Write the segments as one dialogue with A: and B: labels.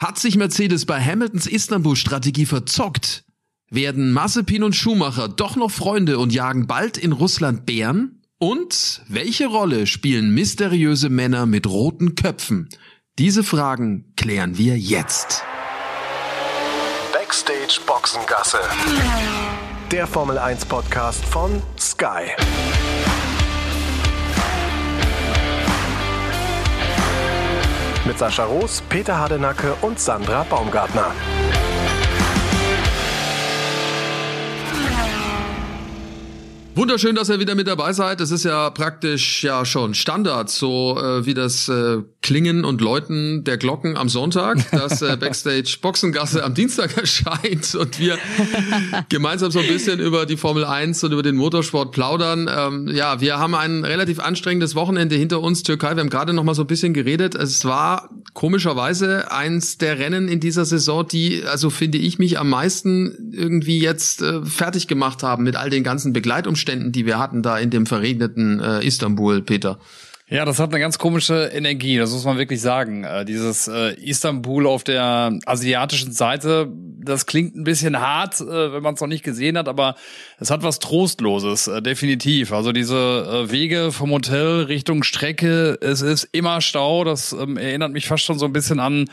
A: Hat sich Mercedes bei Hamiltons Istanbul-Strategie verzockt? Werden Mazepin und Schumacher doch noch Freunde und jagen bald in Russland Bären? Und welche Rolle spielen mysteriöse Männer mit roten Köpfen? Diese Fragen klären wir jetzt.
B: Backstage Boxengasse. Der Formel 1 Podcast von Sky. Mit Sascha Roos, Peter Hardenacke und Sandra Baumgartner.
A: Wunderschön, dass ihr wieder mit dabei seid. Es ist ja praktisch ja schon Standard, so äh, wie das äh, Klingen und Läuten der Glocken am Sonntag, dass äh, Backstage Boxengasse am Dienstag erscheint und wir gemeinsam so ein bisschen über die Formel 1 und über den Motorsport plaudern. Ähm, ja, wir haben ein relativ anstrengendes Wochenende hinter uns, Türkei. Wir haben gerade noch mal so ein bisschen geredet. Es war komischerweise eins der Rennen in dieser Saison, die, also finde ich, mich am meisten irgendwie jetzt äh, fertig gemacht haben mit all den ganzen Begleitumständen Umständen, die wir hatten da in dem verregneten äh, Istanbul, Peter.
C: Ja, das hat eine ganz komische Energie, das muss man wirklich sagen. Äh, dieses äh, Istanbul auf der asiatischen Seite, das klingt ein bisschen hart, äh, wenn man es noch nicht gesehen hat, aber es hat was Trostloses, äh, definitiv. Also diese äh, Wege vom Hotel Richtung Strecke, es ist immer Stau, das ähm, erinnert mich fast schon so ein bisschen an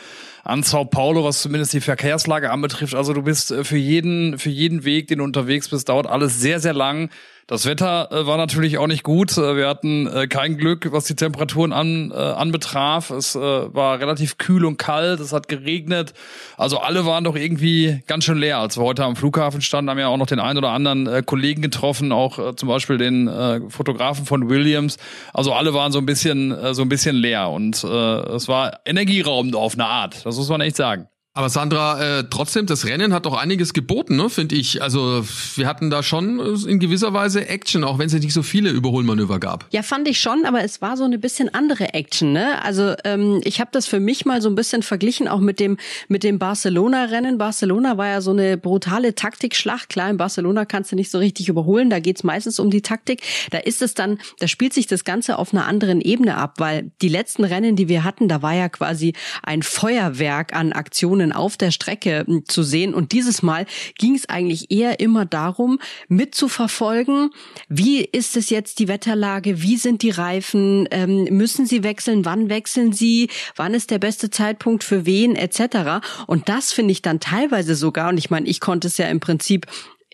C: an Sao Paulo, was zumindest die Verkehrslage anbetrifft. Also du bist äh, für jeden, für jeden Weg, den du unterwegs bist, dauert alles sehr, sehr lang. Das Wetter äh, war natürlich auch nicht gut. Äh, wir hatten äh, kein Glück, was die Temperaturen an, äh, anbetraf. Es äh, war relativ kühl und kalt, es hat geregnet. Also alle waren doch irgendwie ganz schön leer. Als wir heute am Flughafen standen, haben wir auch noch den einen oder anderen äh, Kollegen getroffen, auch äh, zum Beispiel den äh, Fotografen von Williams. Also alle waren so ein bisschen, äh, so ein bisschen leer und äh, es war energieraubend auf eine Art. Das muss man echt sagen.
A: Aber Sandra, äh, trotzdem, das Rennen hat doch einiges geboten, ne, finde ich. Also wir hatten da schon äh, in gewisser Weise Action, auch wenn es nicht so viele Überholmanöver gab.
D: Ja, fand ich schon, aber es war so eine bisschen andere Action. Ne? Also ähm, ich habe das für mich mal so ein bisschen verglichen, auch mit dem mit dem Barcelona-Rennen. Barcelona war ja so eine brutale Taktikschlacht. Klar, in Barcelona kannst du nicht so richtig überholen, da geht's meistens um die Taktik. Da ist es dann, da spielt sich das Ganze auf einer anderen Ebene ab, weil die letzten Rennen, die wir hatten, da war ja quasi ein Feuerwerk an Aktionen Aktionen auf der Strecke hm, zu sehen. Und dieses Mal ging es eigentlich eher immer darum, mitzuverfolgen, wie ist es jetzt die Wetterlage, wie sind die Reifen, ähm, müssen sie wechseln, wann wechseln sie, wann ist der beste Zeitpunkt für wen etc. Und das finde ich dann teilweise sogar, und ich meine, ich konnte es ja im Prinzip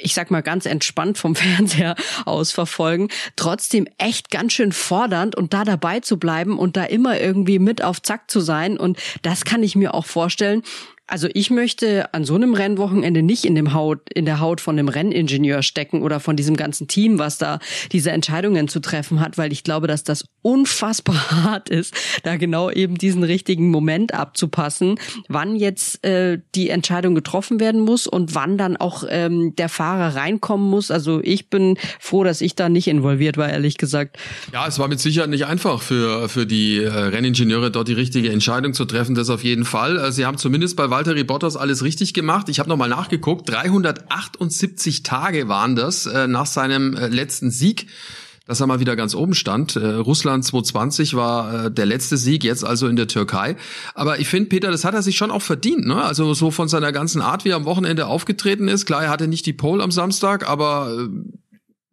D: ich sag mal ganz entspannt vom Fernseher aus verfolgen, trotzdem echt ganz schön fordernd und da dabei zu bleiben und da immer irgendwie mit auf Zack zu sein. Und das kann ich mir auch vorstellen, also ich möchte an so einem Rennwochenende nicht in dem Haut, in der Haut von dem Renningenieur stecken oder von diesem ganzen Team, was da diese Entscheidungen zu treffen hat, weil ich glaube, dass das unfassbar hart ist, da genau eben diesen richtigen Moment abzupassen, wann jetzt äh, die Entscheidung getroffen werden muss und wann dann auch ähm, der Fahrer reinkommen muss. Also ich bin froh, dass ich da nicht involviert war, ehrlich gesagt.
A: Ja, es war mit Sicherheit nicht einfach für für die äh, Renningenieure dort die richtige Entscheidung zu treffen. Das auf jeden Fall. Äh, sie haben zumindest bei Valtteri Bottas alles richtig gemacht. Ich habe nochmal nachgeguckt. 378 Tage waren das äh, nach seinem äh, letzten Sieg dass er mal wieder ganz oben stand. Äh, Russland 2020 war äh, der letzte Sieg, jetzt also in der Türkei. Aber ich finde, Peter, das hat er sich schon auch verdient. Ne? Also so von seiner ganzen Art, wie er am Wochenende aufgetreten ist. Klar, er hatte nicht die Pole am Samstag, aber äh,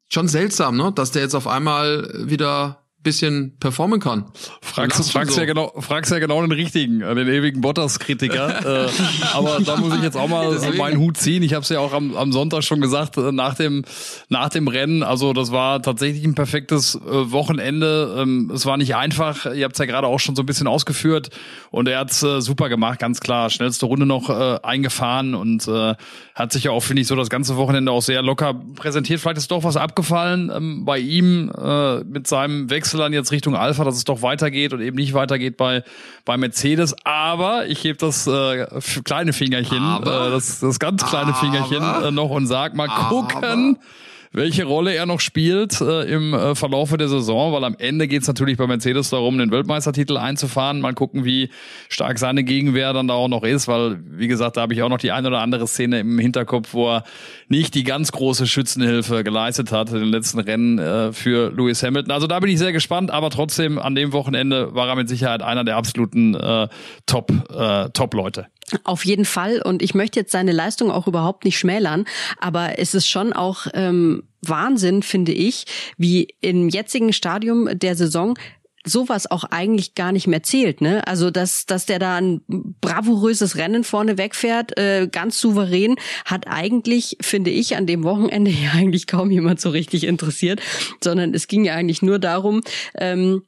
A: schon seltsam, ne? dass der jetzt auf einmal wieder bisschen performen kann.
C: Fragst, fragst, so. ja genau, fragst ja genau den richtigen, äh, den ewigen Bottas-Kritiker. äh, aber da muss ich jetzt auch mal Deswegen. meinen Hut ziehen. Ich habe es ja auch am, am Sonntag schon gesagt, äh, nach dem, nach dem Rennen. Also das war tatsächlich ein perfektes äh, Wochenende. Ähm, es war nicht einfach. Ihr habt es ja gerade auch schon so ein bisschen ausgeführt. Und er hat's äh, super gemacht, ganz klar. Schnellste Runde noch äh, eingefahren und äh, hat sich ja auch, finde ich, so das ganze Wochenende auch sehr locker präsentiert. Vielleicht ist doch was abgefallen ähm, bei ihm äh, mit seinem Wechsel dann jetzt Richtung Alpha, dass es doch weitergeht und eben nicht weitergeht bei, bei Mercedes. Aber ich gebe das äh, kleine Fingerchen, aber, äh, das, das ganz kleine aber, Fingerchen äh, noch und sag mal gucken welche Rolle er noch spielt äh, im äh, Verlaufe der Saison, weil am Ende geht es natürlich bei Mercedes darum, den Weltmeistertitel einzufahren. Mal gucken, wie stark seine Gegenwehr dann da auch noch ist, weil, wie gesagt, da habe ich auch noch die eine oder andere Szene im Hinterkopf, wo er nicht die ganz große Schützenhilfe geleistet hat in den letzten Rennen äh, für Lewis Hamilton. Also da bin ich sehr gespannt, aber trotzdem an dem Wochenende war er mit Sicherheit einer der absoluten äh, Top, äh, Top-Leute.
D: Auf jeden Fall. Und ich möchte jetzt seine Leistung auch überhaupt nicht schmälern, aber es ist schon auch ähm, Wahnsinn, finde ich, wie im jetzigen Stadium der Saison sowas auch eigentlich gar nicht mehr zählt, ne? Also dass dass der da ein bravouröses Rennen vorne wegfährt, äh, ganz souverän, hat eigentlich finde ich an dem Wochenende ja eigentlich kaum jemand so richtig interessiert, sondern es ging ja eigentlich nur darum, ähm,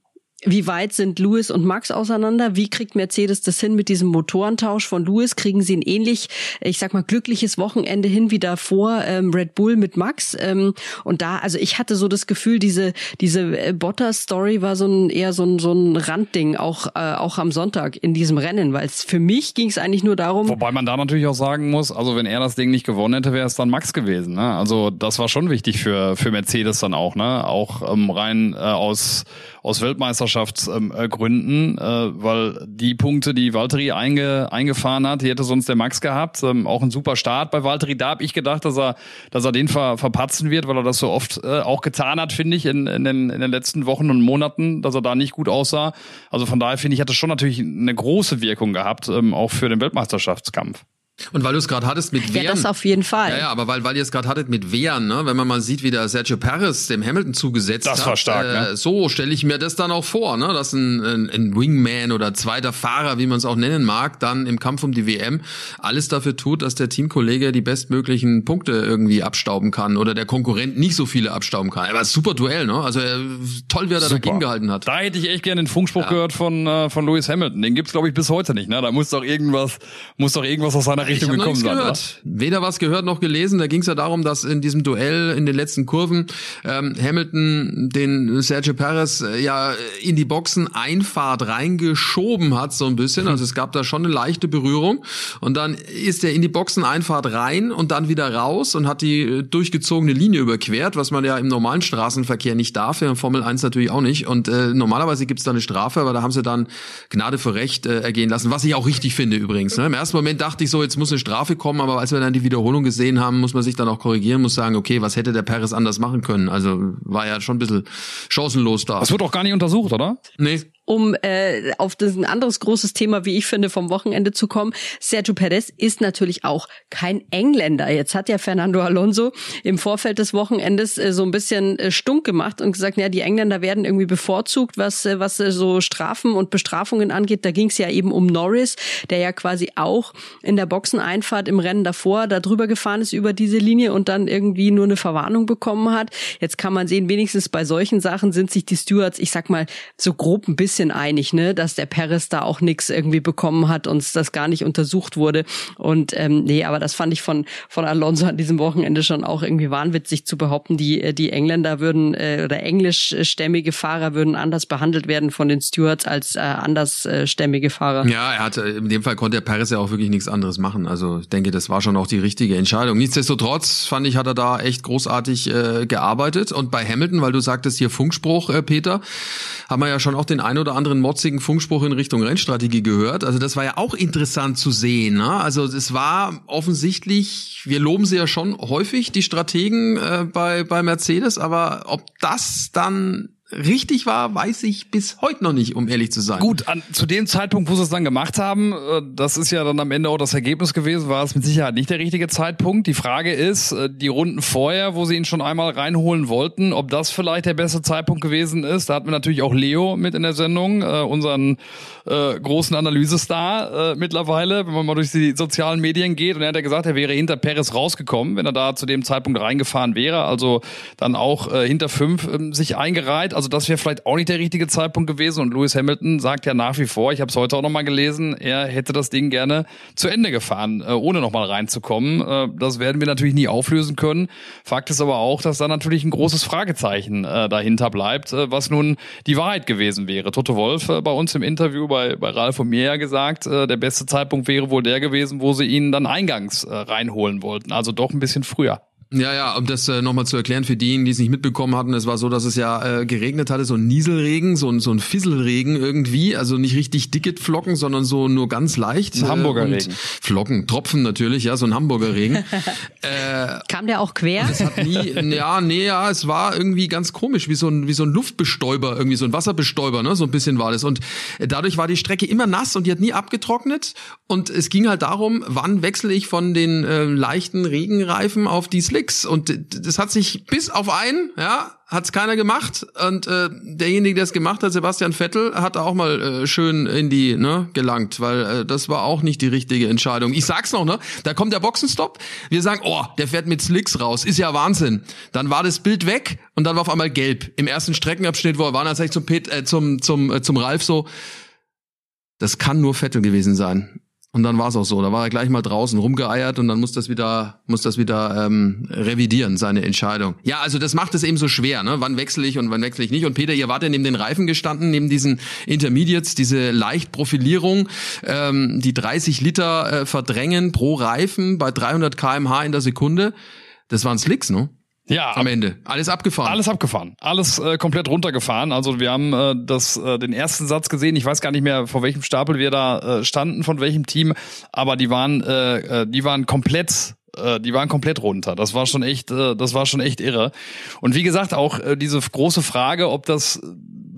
D: wie weit sind Lewis und Max auseinander? Wie kriegt Mercedes das hin mit diesem Motorentausch von Lewis? Kriegen sie ein ähnlich, ich sag mal, glückliches Wochenende hin wie davor ähm, Red Bull mit Max? Ähm, und da, also ich hatte so das Gefühl, diese diese äh, Bottas-Story war so ein eher so ein so ein Randding auch äh, auch am Sonntag in diesem Rennen, weil es für mich ging es eigentlich nur darum.
C: Wobei man da natürlich auch sagen muss, also wenn er das Ding nicht gewonnen hätte, wäre es dann Max gewesen. Ne? Also das war schon wichtig für für Mercedes dann auch, ne? Auch ähm, rein äh, aus aus Weltmeisterschaftsgründen, äh, weil die Punkte, die Valtteri einge, eingefahren hat, die hätte sonst der Max gehabt. Ähm, auch ein super Start bei Valtteri. Da habe ich gedacht, dass er, dass er den ver, verpatzen wird, weil er das so oft äh, auch getan hat, finde ich, in, in, den, in den letzten Wochen und Monaten, dass er da nicht gut aussah. Also von daher finde ich, hat das schon natürlich eine große Wirkung gehabt, ähm, auch für den Weltmeisterschaftskampf.
A: Und weil du es gerade hattest mit Wehren.
D: Ja, das auf jeden Fall.
A: Ja, ja, aber weil, weil ihr es gerade hattet mit Wehren, ne? wenn man mal sieht, wie der Sergio Perez dem Hamilton zugesetzt
C: das
A: hat.
C: war stark,
A: äh,
C: ne?
A: So stelle ich mir das dann auch vor, ne? dass ein, ein, ein Wingman oder zweiter Fahrer, wie man es auch nennen mag, dann im Kampf um die WM alles dafür tut, dass der Teamkollege die bestmöglichen Punkte irgendwie abstauben kann oder der Konkurrent nicht so viele abstauben kann. Aber super Duell, ne? Also äh, toll, wer da
C: Super.
A: dagegen gehalten hat.
C: Da hätte ich echt gerne den Funkspruch gehört von, äh, von Lewis Hamilton. Den gibt's glaube ich, bis heute nicht. Ne? Da muss doch irgendwas, muss doch irgendwas aus seiner Richtung gekommen sein.
A: gehört.
C: oder?
A: Weder was gehört noch gelesen. Da ging es ja darum, dass in diesem Duell in den letzten Kurven ähm, Hamilton den Sergio Perez äh, ja in die Boxen Einfahrt reingeschoben hat so ein bisschen. Also es gab da schon eine leichte Berührung und dann ist er in die Boxen Einfahrt rein und dann wieder raus und hat die äh, durchgezogene Linie überquert, was man ja im normalen Straßenverkehr nicht darf, ja in Formel 1 natürlich auch nicht. Und äh, normalerweise gibt's da eine Strafe, aber da haben sie dann Gnade für Recht äh, ergehen lassen, was ich auch richtig finde übrigens. Ne? Im ersten Moment dachte ich so, jetzt muss eine Strafe kommen, aber als wir dann die Wiederholung gesehen haben, muss man sich dann auch korrigieren, muss sagen, okay, was hätte der Perez anders machen können? Also war ja schon ein bisschen chancenlos da.
C: Das wird auch gar nicht untersucht, oder?
A: Nee.
D: Um äh, auf das ein anderes großes Thema, wie ich finde, vom Wochenende zu kommen. Sergio Perez ist natürlich auch kein Engländer. Jetzt hat ja Fernando Alonso im Vorfeld des Wochenendes äh, so ein bisschen äh, stunk gemacht und gesagt, ja, die Engländer werden irgendwie bevorzugt, was äh, was äh, so Strafen und Bestrafungen angeht. Da ging es ja eben um Norris, der ja quasi auch in der Boxeneinfahrt im Rennen davor da drüber gefahren ist über diese Linie und dann irgendwie nur eine Verwarnung bekommen hat. Jetzt kann man sehen, wenigstens bei solchen Sachen sind sich die Stewards, ich sag mal, so grob ein bisschen einig, ne, dass der Perez da auch nichts irgendwie bekommen hat und das gar nicht untersucht wurde. Und ähm, nee, aber das fand ich von von Alonso an diesem Wochenende schon auch irgendwie wahnwitzig zu behaupten, die äh, die Engländer würden äh, oder englischstämmige Fahrer würden anders behandelt werden von den Stewards als äh, andersstämmige Fahrer.
A: Ja, er hatte, in dem Fall konnte der Perez ja auch wirklich nichts anderes machen. Also ich denke, das war schon auch die richtige Entscheidung. Nichtsdestotrotz fand ich, hat er da echt großartig äh, gearbeitet. Und bei Hamilton, weil du sagtest hier Funkspruch, äh, Peter, haben wir ja schon auch den ein oder anderen motzigen Funkspruch in Richtung Rennstrategie gehört. Also das war ja auch interessant zu sehen. Ne? Also es war offensichtlich, wir loben sie ja schon häufig, die Strategen äh, bei, bei Mercedes, aber ob das dann richtig war, weiß ich bis heute noch nicht, um ehrlich zu sein.
C: Gut, an, zu dem Zeitpunkt, wo sie es dann gemacht haben, äh, das ist ja dann am Ende auch das Ergebnis gewesen, war es mit Sicherheit nicht der richtige Zeitpunkt. Die Frage ist, äh, die Runden vorher, wo sie ihn schon einmal reinholen wollten, ob das vielleicht der beste Zeitpunkt gewesen ist. Da hatten wir natürlich auch Leo mit in der Sendung, äh, unseren äh, großen Analysestar äh, mittlerweile, wenn man mal durch die sozialen Medien geht. Und er hat ja gesagt, er wäre hinter Perez rausgekommen, wenn er da zu dem Zeitpunkt reingefahren wäre. Also dann auch äh, hinter fünf ähm, sich eingereiht. Also das wäre vielleicht auch nicht der richtige Zeitpunkt gewesen. Und Lewis Hamilton sagt ja nach wie vor, ich habe es heute auch nochmal gelesen, er hätte das Ding gerne zu Ende gefahren, äh, ohne nochmal reinzukommen. Äh, das werden wir natürlich nie auflösen können. Fakt ist aber auch, dass da natürlich ein großes Fragezeichen äh, dahinter bleibt, äh, was nun die Wahrheit gewesen wäre. Toto Wolf äh, bei uns im Interview bei, bei Ralf und mir ja gesagt, äh, der beste Zeitpunkt wäre wohl der gewesen, wo sie ihn dann eingangs äh, reinholen wollten. Also doch ein bisschen früher.
A: Ja, ja, um das äh, nochmal zu erklären für diejenigen, die es nicht mitbekommen hatten, es war so, dass es ja äh, geregnet hatte, so ein Nieselregen, so ein, so ein Fisselregen irgendwie, also nicht richtig dicke Flocken, sondern so nur ganz leicht.
C: Ein Hamburger
A: äh,
C: Regen.
A: Flocken, Tropfen natürlich, ja, so ein Hamburger Regen. äh,
D: Kam der auch quer?
A: Es hat nie, ja, nee, ja, es war irgendwie ganz komisch, wie so ein, wie so ein Luftbestäuber, irgendwie so ein Wasserbestäuber, ne, so ein bisschen war das. Und dadurch war die Strecke immer nass und die hat nie abgetrocknet. Und es ging halt darum, wann wechsle ich von den äh, leichten Regenreifen auf die Slick nix. Und das hat sich bis auf einen, ja, hat's keiner gemacht. Und äh, derjenige, der es gemacht hat, Sebastian Vettel, hat auch mal äh, schön in die ne, gelangt, weil äh, das war auch nicht die richtige Entscheidung. Ich sag's noch, ne? Da kommt der Boxenstopp. Wir sagen, oh, der fährt mit Slicks raus, ist ja Wahnsinn. Dann war das Bild weg und dann war auf einmal gelb. Im ersten Streckenabschnitt, wo er war, dann sag ich zum Pet, äh, zum zum äh, zum Ralf so, das kann nur Vettel gewesen sein. Und dann war es auch so. Da war er gleich mal draußen rumgeeiert und dann muss das wieder, muss das wieder ähm, revidieren, seine Entscheidung. Ja, also das macht es eben so schwer, ne? Wann wechsle ich und wann wechsle ich nicht? Und Peter, ihr wart ja neben den Reifen gestanden, neben diesen Intermediates, diese Leichtprofilierung, ähm, die 30 Liter äh, verdrängen pro Reifen bei 300 kmh in der Sekunde. Das waren Slicks, ne?
C: Ja,
A: am Ende. Alles abgefahren.
C: Alles abgefahren. Alles äh, komplett runtergefahren. Also wir haben äh, das, äh, den ersten Satz gesehen. Ich weiß gar nicht mehr, vor welchem Stapel wir da äh, standen, von welchem Team, aber die waren, äh, äh die waren komplett äh, die waren komplett runter. Das war schon echt, äh, das war schon echt irre. Und wie gesagt, auch äh, diese große Frage, ob das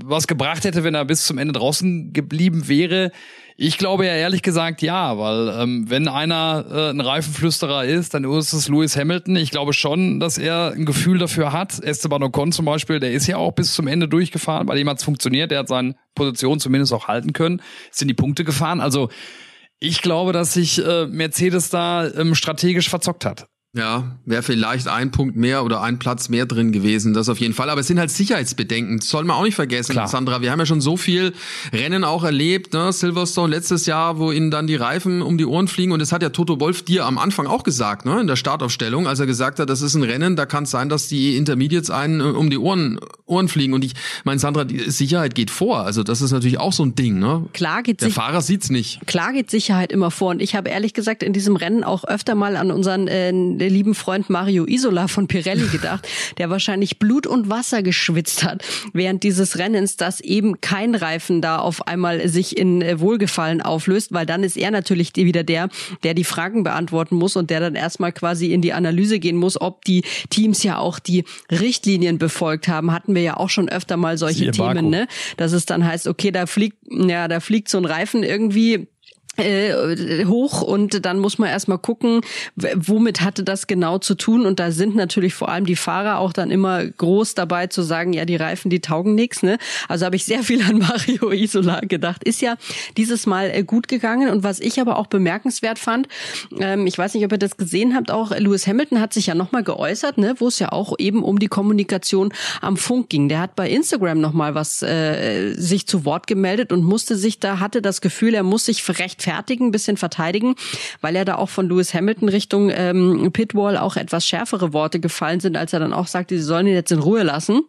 C: was gebracht hätte, wenn er bis zum Ende draußen geblieben wäre, ich glaube ja ehrlich gesagt ja, weil ähm, wenn einer äh, ein Reifenflüsterer ist, dann ist es Lewis Hamilton. Ich glaube schon, dass er ein Gefühl dafür hat. Esteban Ocon zum Beispiel, der ist ja auch bis zum Ende durchgefahren, bei dem hat es funktioniert, der hat seine Position zumindest auch halten können, sind die Punkte gefahren. Also ich glaube, dass sich äh, Mercedes da ähm, strategisch verzockt hat.
A: Ja, wäre vielleicht ein Punkt mehr oder ein Platz mehr drin gewesen, das auf jeden Fall. Aber es sind halt Sicherheitsbedenken, das soll man auch nicht vergessen, Klar. Sandra. Wir haben ja schon so viel Rennen auch erlebt, ne? Silverstone letztes Jahr, wo ihnen dann die Reifen um die Ohren fliegen. Und das hat ja Toto Wolf dir am Anfang auch gesagt, ne? in der Startaufstellung, als er gesagt hat, das ist ein Rennen, da kann es sein, dass die Intermediates einen äh, um die Ohren, Ohren fliegen. Und ich meine, Sandra, die Sicherheit geht vor. Also das ist natürlich auch so ein Ding. Ne?
D: Klar geht
A: Der Fahrer sieht's nicht.
D: Klar geht Sicherheit immer vor. Und ich habe ehrlich gesagt in diesem Rennen auch öfter mal an unseren äh, lieben Freund Mario Isola von Pirelli gedacht, der wahrscheinlich Blut und Wasser geschwitzt hat während dieses Rennens, dass eben kein Reifen da auf einmal sich in äh, Wohlgefallen auflöst, weil dann ist er natürlich wieder der, der die Fragen beantworten muss und der dann erstmal quasi in die Analyse gehen muss, ob die Teams ja auch die Richtlinien befolgt haben. Hatten wir ja auch schon öfter mal solche Themen, ne? Dass es dann heißt, okay, da fliegt, ja, da fliegt so ein Reifen irgendwie äh, hoch und dann muss man erstmal gucken, womit hatte das genau zu tun und da sind natürlich vor allem die Fahrer auch dann immer groß dabei zu sagen, ja, die Reifen, die taugen nichts, ne? Also habe ich sehr viel an Mario Isola gedacht. Ist ja dieses Mal äh, gut gegangen und was ich aber auch bemerkenswert fand, ähm, ich weiß nicht, ob ihr das gesehen habt, auch Lewis Hamilton hat sich ja nochmal geäußert, ne, wo es ja auch eben um die Kommunikation am Funk ging. Der hat bei Instagram nochmal was äh, sich zu Wort gemeldet und musste sich da hatte das Gefühl, er muss sich recht rechtfertigen, bisschen verteidigen, weil er da auch von Lewis Hamilton Richtung ähm, Pitwall auch etwas schärfere Worte gefallen sind, als er dann auch sagte, sie sollen ihn jetzt in Ruhe lassen.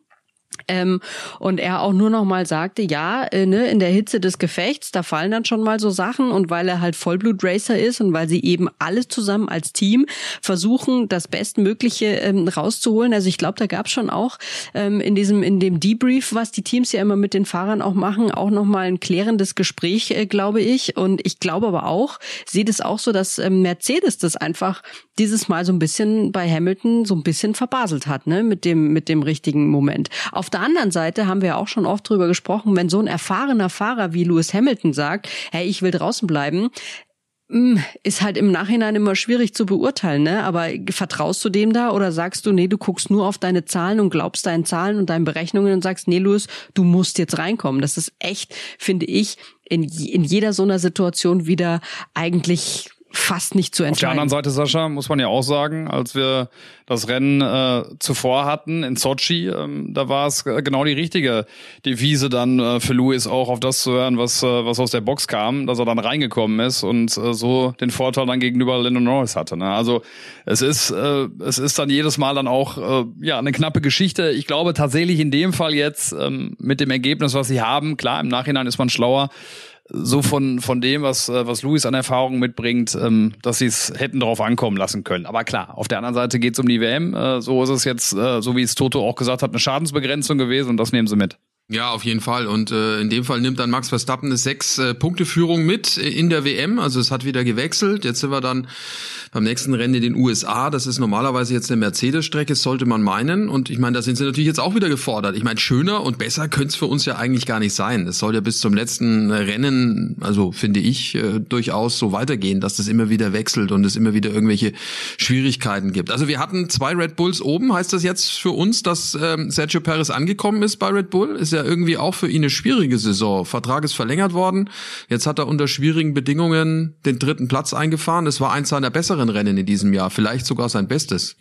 D: Ähm, und er auch nur noch mal sagte, ja, äh, ne, in der Hitze des Gefechts, da fallen dann schon mal so Sachen und weil er halt Vollblut-Racer ist und weil sie eben alle zusammen als Team versuchen, das Bestmögliche ähm, rauszuholen. Also ich glaube, da gab es schon auch ähm, in diesem, in dem Debrief, was die Teams ja immer mit den Fahrern auch machen, auch noch mal ein klärendes Gespräch, äh, glaube ich. Und ich glaube aber auch, sehe das auch so, dass ähm, Mercedes das einfach dieses Mal so ein bisschen bei Hamilton so ein bisschen verbaselt hat, ne, mit dem, mit dem richtigen Moment. Auf der anderen Seite haben wir auch schon oft drüber gesprochen, wenn so ein erfahrener Fahrer wie Lewis Hamilton sagt, hey, ich will draußen bleiben, hm, ist halt im Nachhinein immer schwierig zu beurteilen, ne? Aber vertraust du dem da oder sagst du, nee, du guckst nur auf deine Zahlen und glaubst deinen Zahlen und deinen Berechnungen und sagst, nee, Louis, du musst jetzt reinkommen. Das ist echt, finde ich, in, in jeder so einer Situation wieder eigentlich fast nicht zu entscheiden. Auf
C: der anderen Seite, Sascha, muss man ja auch sagen, als wir das Rennen äh, zuvor hatten in Sochi, ähm, da war es genau die richtige Devise dann äh, für Louis auch auf das zu hören, was, äh, was aus der Box kam, dass er dann reingekommen ist und äh, so den Vorteil dann gegenüber Lennon Norris hatte. Ne? Also es ist, äh, es ist dann jedes Mal dann auch äh, ja eine knappe Geschichte. Ich glaube tatsächlich in dem Fall jetzt ähm, mit dem Ergebnis, was sie haben, klar, im Nachhinein ist man schlauer, so von, von dem, was, äh, was Luis an Erfahrung mitbringt, ähm, dass sie es hätten darauf ankommen lassen können. Aber klar, auf der anderen Seite geht es um die WM. Äh, so ist es jetzt, äh, so wie es Toto auch gesagt hat, eine Schadensbegrenzung gewesen und das nehmen sie mit.
A: Ja, auf jeden Fall. Und äh, in dem Fall nimmt dann Max Verstappen eine sechs äh, Punkte Führung mit in der WM. Also es hat wieder gewechselt. Jetzt sind wir dann beim nächsten Rennen in den USA. Das ist normalerweise jetzt eine Mercedes-Strecke, sollte man meinen. Und ich meine, da sind sie natürlich jetzt auch wieder gefordert. Ich meine, schöner und besser könnte es für uns ja eigentlich gar nicht sein. Es soll ja bis zum letzten Rennen, also finde ich, äh, durchaus so weitergehen, dass das immer wieder wechselt und es immer wieder irgendwelche Schwierigkeiten gibt. Also wir hatten zwei Red Bulls oben. Heißt das jetzt für uns, dass ähm, Sergio Perez angekommen ist bei Red Bull? Ist ja irgendwie auch für ihn eine schwierige Saison. Vertrag ist verlängert worden. Jetzt hat er unter schwierigen Bedingungen den dritten Platz eingefahren. Es war eins seiner besseren Rennen in diesem Jahr, vielleicht sogar sein bestes.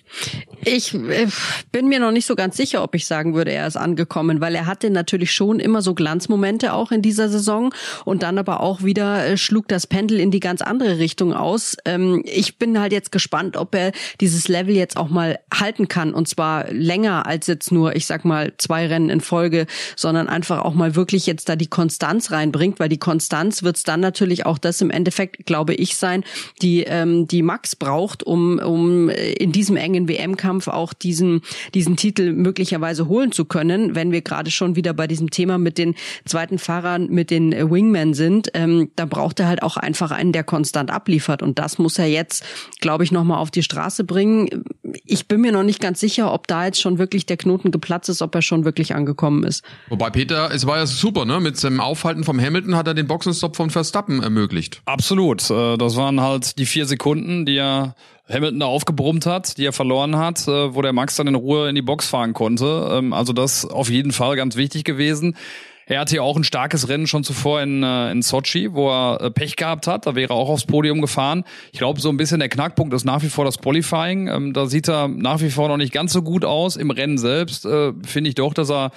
D: Ich äh, bin mir noch nicht so ganz sicher, ob ich sagen würde, er ist angekommen, weil er hatte natürlich schon immer so Glanzmomente auch in dieser Saison und dann aber auch wieder äh, schlug das Pendel in die ganz andere Richtung aus. Ähm, ich bin halt jetzt gespannt, ob er dieses Level jetzt auch mal halten kann und zwar länger als jetzt nur, ich sag mal, zwei Rennen in Folge, sondern einfach auch mal wirklich jetzt da die Konstanz reinbringt, weil die Konstanz wird es dann natürlich auch das im Endeffekt, glaube ich, sein, die, ähm, die Max braucht, um, um in diesem engen WM-Kampf auch diesen, diesen Titel möglicherweise holen zu können, wenn wir gerade schon wieder bei diesem Thema mit den zweiten Fahrern, mit den Wingmen sind, ähm, da braucht er halt auch einfach einen, der konstant abliefert und das muss er jetzt, glaube ich, nochmal auf die Straße bringen. Ich bin mir noch nicht ganz sicher, ob da jetzt schon wirklich der Knoten geplatzt ist, ob er schon wirklich angekommen ist.
A: Wobei Peter, es war ja super, ne? Mit seinem Aufhalten vom Hamilton hat er den Boxenstopp von Verstappen ermöglicht.
C: Absolut. Äh, das waren halt die vier Sekunden, die er Hamilton da aufgebrummt hat, die er verloren hat, äh, wo der Max dann in Ruhe in die Box fahren konnte. Ähm, also das auf jeden Fall ganz wichtig gewesen. Er hatte ja auch ein starkes Rennen schon zuvor in, äh, in Sochi, wo er äh, Pech gehabt hat. Da wäre er auch aufs Podium gefahren. Ich glaube, so ein bisschen der Knackpunkt ist nach wie vor das Qualifying. Ähm, da sieht er nach wie vor noch nicht ganz so gut aus. Im Rennen selbst äh, finde ich doch, dass er,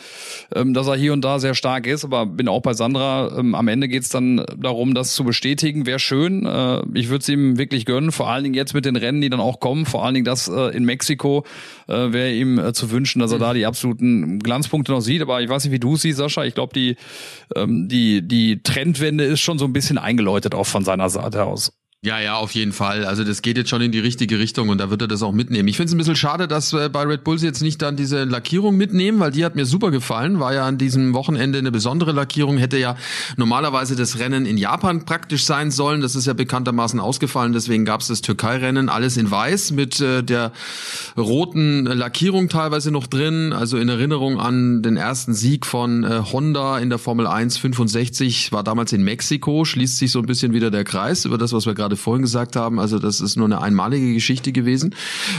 C: ähm, dass er hier und da sehr stark ist. Aber bin auch bei Sandra. Ähm, am Ende geht es dann darum, das zu bestätigen. Wäre schön. Äh, ich würde es ihm wirklich gönnen. Vor allen Dingen jetzt mit den Rennen, die dann auch kommen. Vor allen Dingen das äh, in Mexiko äh, wäre ihm äh, zu wünschen, dass er da die absoluten Glanzpunkte noch sieht. Aber ich weiß nicht, wie du siehst, Sascha. Ich glaube, die, ähm, die, die Trendwende ist schon so ein bisschen eingeläutet auch von seiner Seite aus.
A: Ja, ja, auf jeden Fall. Also das geht jetzt schon in die richtige Richtung und da wird er das auch mitnehmen. Ich finde es ein bisschen schade, dass äh, bei Red Bulls jetzt nicht dann diese Lackierung mitnehmen, weil die hat mir super gefallen. War ja an diesem Wochenende eine besondere Lackierung. Hätte ja normalerweise das Rennen in Japan praktisch sein sollen. Das ist ja bekanntermaßen ausgefallen. Deswegen gab es das Türkei-Rennen alles in weiß mit äh, der roten Lackierung teilweise noch drin. Also in Erinnerung an den ersten Sieg von äh, Honda in der Formel 1 65 war damals in Mexiko. Schließt sich so ein bisschen wieder der Kreis über das, was wir gerade gerade vorhin gesagt haben. Also das ist nur eine einmalige Geschichte gewesen.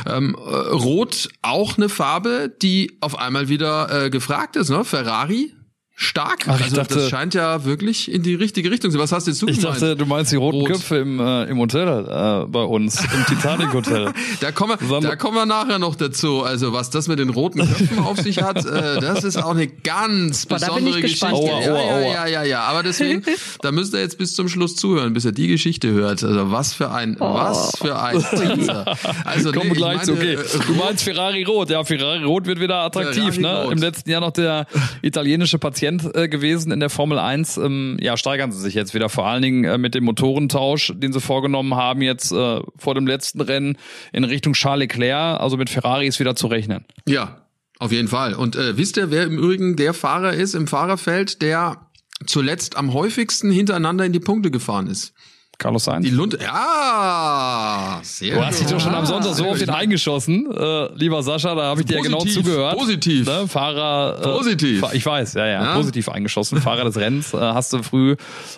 A: Ähm, äh, Rot auch eine Farbe, die auf einmal wieder äh, gefragt ist. Ne? Ferrari stark. Ach, also dachte, das scheint ja wirklich in die richtige Richtung zu. Was hast du jetzt du
C: Ich gemeint? dachte, du meinst die roten Rot. Köpfe im, äh, im Hotel äh, bei uns, im Titanic Hotel.
A: da kommen wir, da kommen wir nachher noch dazu. Also was das mit den roten Köpfen auf sich hat, äh, das ist auch eine ganz besondere Geschichte. Aua, aua, aua. Ja, ja, ja, ja. Aber deswegen, da müsst ihr jetzt bis zum Schluss zuhören, bis ihr die Geschichte hört. Also was für ein, oh. was für ein Teaser.
C: Also Kommen nee, gleich meine, zu, okay. Äh, du meinst Ferrari Rot. Ja, Ferrari Rot wird wieder attraktiv. Ferrari ne? Rot. Im letzten Jahr noch der italienische Patient Patient äh, gewesen in der Formel 1. Ähm, ja, steigern sie sich jetzt wieder, vor allen Dingen äh, mit dem Motorentausch, den sie vorgenommen haben, jetzt äh, vor dem letzten Rennen in Richtung Charles Leclerc. Also mit Ferrari ist wieder zu rechnen.
A: Ja, auf jeden Fall. Und äh, wisst ihr, wer im Übrigen der Fahrer ist im Fahrerfeld, der zuletzt am häufigsten hintereinander in die Punkte gefahren ist?
C: Carlos Sainz.
A: Die Lund, ja, sehr
C: Du hast dich doch schon am Sonntag so auf den eingeschossen, äh, lieber Sascha, da habe ich dir ja genau zugehört.
A: Positiv.
C: Ne? Fahrer.
A: Äh, positiv.
C: Ich weiß, ja, ja, ja, positiv eingeschossen. Fahrer des Rennens äh, hast du früh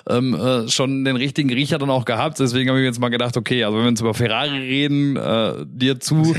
C: ähm, äh, schon den richtigen Riecher dann auch gehabt. Deswegen habe ich jetzt mal gedacht, okay, also wenn wir jetzt über Ferrari reden, äh, dir zugehört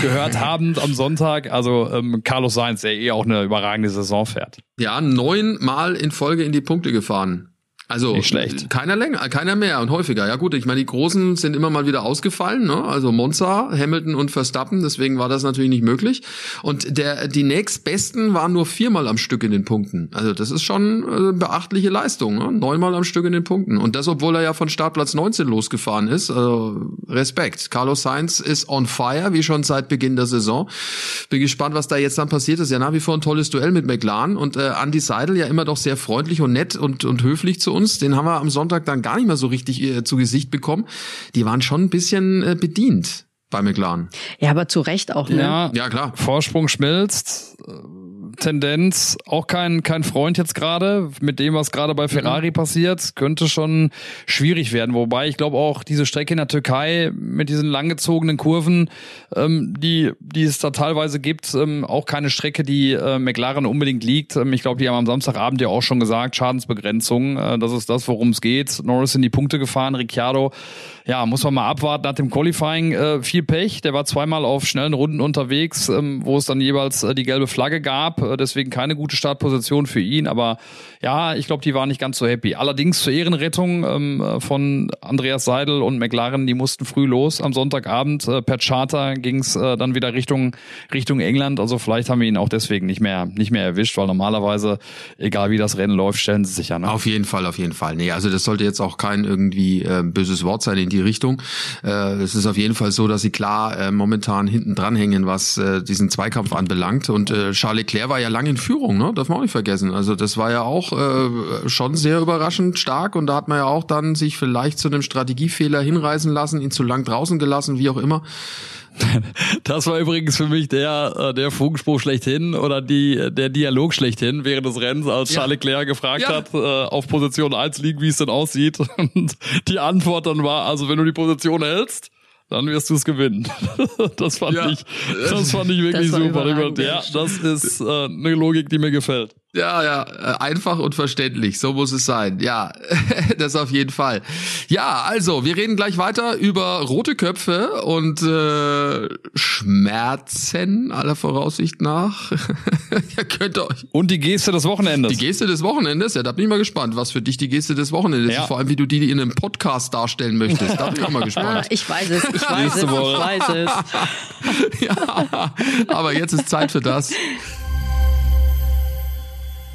C: haben am Sonntag, also ähm, Carlos Sainz, der eh auch eine überragende Saison fährt.
A: Ja, neunmal in Folge in die Punkte gefahren. Also
C: Nicht schlecht.
A: keiner länger, keiner mehr und häufiger. Ja gut, ich meine, die Großen sind immer mal wieder ausgefallen, ne? Also Monza, Hamilton und Verstappen, deswegen war das natürlich nicht möglich. Und der die nächstbesten waren nur viermal am Stück in den Punkten. Also das ist schon äh, beachtliche Leistung, ne? neunmal am Stück in den Punkten. Und das, obwohl er ja von Startplatz 19 losgefahren ist. Also Respekt. Carlos Sainz ist on fire, wie schon seit Beginn der Saison. Bin gespannt, was da jetzt dann passiert ist. Ja, nach wie vor ein tolles Duell mit McLaren und äh, Andy Seidel ja immer doch sehr freundlich und nett und, und höflich zu uns uns, den haben wir am Sonntag dann gar nicht mehr so richtig äh, zu Gesicht bekommen. Die waren schon ein bisschen äh, bedient bei McLaren.
D: Ja, aber zu Recht auch, ne?
C: Ja, ja klar. Vorsprung schmilzt. Tendenz auch kein, kein Freund jetzt gerade. Mit dem, was gerade bei Ferrari mhm. passiert, könnte schon schwierig werden. Wobei ich glaube auch diese Strecke in der Türkei mit diesen langgezogenen Kurven, ähm, die, die es da teilweise gibt, ähm, auch keine Strecke, die äh, McLaren unbedingt liegt. Ähm, ich glaube, die haben am Samstagabend ja auch schon gesagt, Schadensbegrenzung, äh, das ist das, worum es geht. Norris in die Punkte gefahren, Ricciardo ja, muss man mal abwarten. Nach dem Qualifying äh, viel Pech. Der war zweimal auf schnellen Runden unterwegs, ähm, wo es dann jeweils äh, die gelbe Flagge gab. Deswegen keine gute Startposition für ihn. Aber ja, ich glaube, die waren nicht ganz so happy. Allerdings zur Ehrenrettung ähm, äh, von Andreas Seidel und McLaren, die mussten früh los. Am Sonntagabend äh, per Charter ging's äh, dann wieder Richtung Richtung England. Also vielleicht haben wir ihn auch deswegen nicht mehr nicht mehr erwischt, weil normalerweise, egal wie das Rennen läuft, stellen sie sich ja. Ne?
A: Auf jeden Fall, auf jeden Fall. Nee, also das sollte jetzt auch kein irgendwie äh, böses Wort sein in die Richtung. Äh, es ist auf jeden Fall so, dass sie klar äh, momentan hinten dranhängen, was äh, diesen Zweikampf anbelangt. Und Charles Leclerc war ja lange in Führung, ne? darf man auch nicht vergessen. Also das war ja auch äh, schon sehr überraschend stark und da hat man ja auch dann sich vielleicht zu einem Strategiefehler hinreißen lassen, ihn zu lang draußen gelassen, wie auch immer.
C: Das war übrigens für mich der, äh, der Funkspruch schlechthin oder die, der Dialog schlechthin während des Rennens, als ja. Charles Leclerc gefragt ja. hat, äh, auf Position 1 liegen, wie es denn aussieht. Und die Antwort dann war, also wenn du die Position hältst, dann wirst du es gewinnen. das fand ja. ich, das fand ich wirklich super. Ja, das ist äh, eine Logik, die mir gefällt.
A: Ja, ja, äh, einfach und verständlich. So muss es sein. Ja, das auf jeden Fall. Ja, also, wir reden gleich weiter über rote Köpfe und äh, Schmerzen, aller Voraussicht nach.
C: Ihr könnt euch. Und die Geste des Wochenendes.
A: Die Geste des Wochenendes, ja, da bin ich mal gespannt, was für dich die Geste des Wochenendes ja. ist. Vor allem, wie du die in einem Podcast darstellen möchtest. Da bin ich auch mal gespannt.
D: Ich weiß es, ich weiß es, ich weiß es.
A: ja, aber jetzt ist Zeit für das.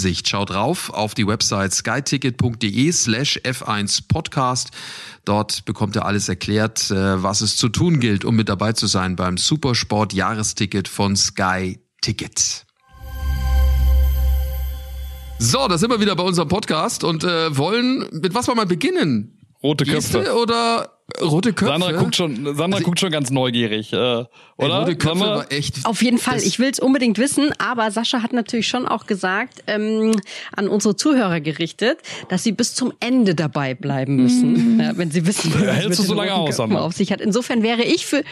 A: Hinsicht. Schaut drauf auf die Website skyticket.de slash F1 Podcast. Dort bekommt ihr alles erklärt, äh, was es zu tun gilt, um mit dabei zu sein beim Supersport Jahresticket von Sky Ticket. So, da sind wir wieder bei unserem Podcast und äh, wollen mit was wollen wir beginnen?
C: Rote Köpfe.
A: oder Rote Köpfe.
C: Sandra guckt schon, Sandra also, guckt schon ganz neugierig, äh, oder? Ey,
A: rote Köpfe war echt.
D: Auf jeden Fall. Ich will es unbedingt wissen, aber Sascha hat natürlich schon auch gesagt, ähm, an unsere Zuhörer gerichtet, dass sie bis zum Ende dabei bleiben müssen, mhm. ja, wenn sie wissen,
C: was hältst du so lange aus, Sandra?
D: auf sich hat. Insofern wäre ich für,